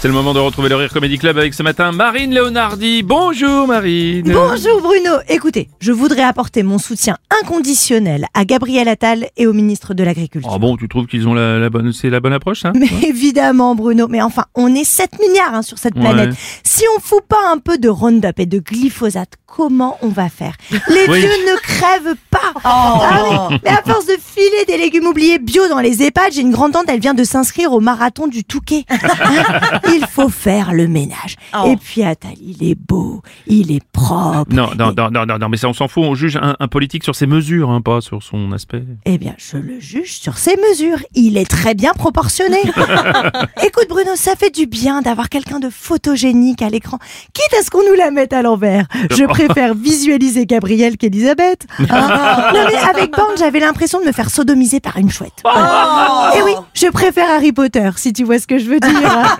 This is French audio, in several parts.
C'est le moment de retrouver le Rire Comedy Club avec ce matin Marine Leonardi. Bonjour Marine. Bonjour Bruno. Écoutez, je voudrais apporter mon soutien inconditionnel à Gabriel Attal et au ministre de l'Agriculture. Ah bon, tu trouves qu'ils ont la, la bonne, c'est la bonne approche, ça Mais évidemment Bruno, mais enfin, on est 7 milliards hein, sur cette planète. Ouais. Si on fout pas un peu de Roundup et de glyphosate, comment on va faire Les Oui. vieux ne crèvent pas. Ah oui, mais à force de filer des légumes oubliés bio dans les EHPAD, j'ai une grande tante, elle vient de s'inscrire au marathon du Touquet. il faut faire le ménage. Et puis Attal, il est beau, il est propre. non, non, non, non, non, non, mais ça on s'en fout, on juge un, un politique sur ses mesures, hein, pas sur son aspect. Eh bien, je le juge sur ses mesures. Il est très bien proportionné. Écoute, Bruno, ça fait du bien d'avoir quelqu'un de photogénique à l'écran. Quitte à ce qu'on nous la mette à l'envers. Je préfère visualiser Gabrielle qu'Elisabeth. Hein non, mais avec Borne, j'avais l'impression de me faire sodomiser par une chouette. Et oui, je préfère Harry Potter, si tu vois ce que je veux dire.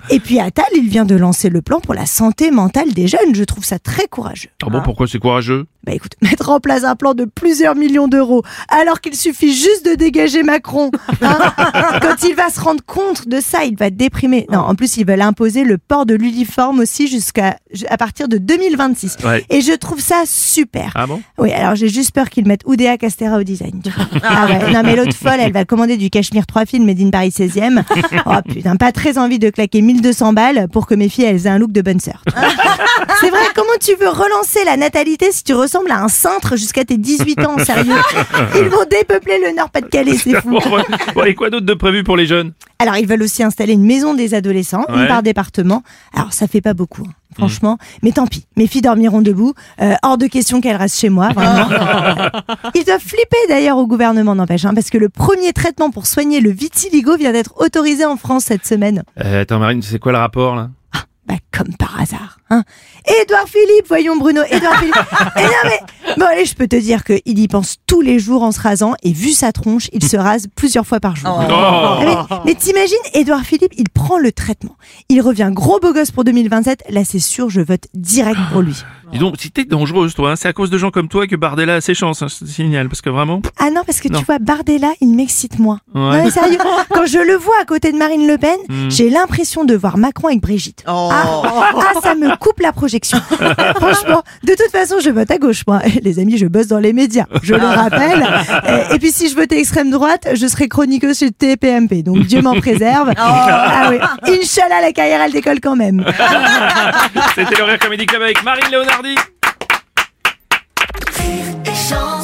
Et puis Attal, il vient de lancer le plan pour la santé mentale des jeunes. Je trouve ça très courageux. Ah bon, pourquoi c'est courageux? Bah écoute, mettre en place un plan de plusieurs millions d'euros alors qu'il suffit juste de dégager Macron. hein. Quand il va se rendre compte de ça, il va déprimer. Non, en plus, ils veulent imposer le port de l'uniforme aussi jusqu'à à partir de 2026. Ouais. Et je trouve ça super. Ah bon? Oui, alors j'ai juste peur qu'ils mettent Oudéa Castera au design. tu vois. Ah ouais, non mais l'autre folle, elle va commander du cachemire 3 films Made in Paris 16e. Oh putain, pas très envie de claquer 1200 balles pour que mes filles elles aient un look de bonne sœur. C'est vrai, comment tu veux relancer la natalité si tu ressembles à un cintre jusqu'à tes 18 ans, sérieux Ils vont dépeupler le Nord-Pas-de-Calais, c'est fou. Bon, et quoi d'autre de prévu pour les jeunes? Alors, ils veulent aussi installer une maison des adolescents, Ouais. une par département. Alors, ça fait pas beaucoup, hein, franchement. Mais tant pis, mes filles dormiront debout. Euh, hors de question qu'elles restent chez moi, vraiment. ils doivent flipper d'ailleurs au gouvernement, n'empêche, hein, parce que le premier traitement pour soigner le vitiligo vient d'être autorisé en France cette semaine. euh, Attends Marine, c'est quoi le rapport là? Bah, comme par hasard, hein. Édouard Philippe, voyons Bruno, Édouard Philippe. Et non mais, bon allez, je peux te dire qu'il y pense tous les jours en se rasant, et vu sa tronche, il se rase plusieurs fois par jour. Oh. Ah, mais mais t'imagines, Édouard Philippe, il prend le traitement. Il revient gros beau gosse pour 2027. Là, c'est sûr, je vote direct pour lui. Dis donc, si t'es dangereuse toi, hein, c'est à cause de gens comme toi que Bardella a ses chances, hein, je te signale, parce que vraiment... Ah non, parce que Non. tu vois, Bardella, il m'excite moins. Ouais. Non, mais sérieux, quand je le vois à côté de Marine Le Pen, j'ai l'impression de voir Macron avec Brigitte. Ah, ah, ça me coupe la projection. Franchement, de toute façon, je vote à gauche, moi. Les amis, je bosse dans les médias, je le rappelle. Et, et puis, si je votais extrême droite, je serais chroniqueuse chez TPMP. Donc, Dieu m'en préserve. Ah oui. Inch'Allah, la carrière, elle décolle quand même. C'était le Rire Comedy Club avec Marine mardi. Rire et.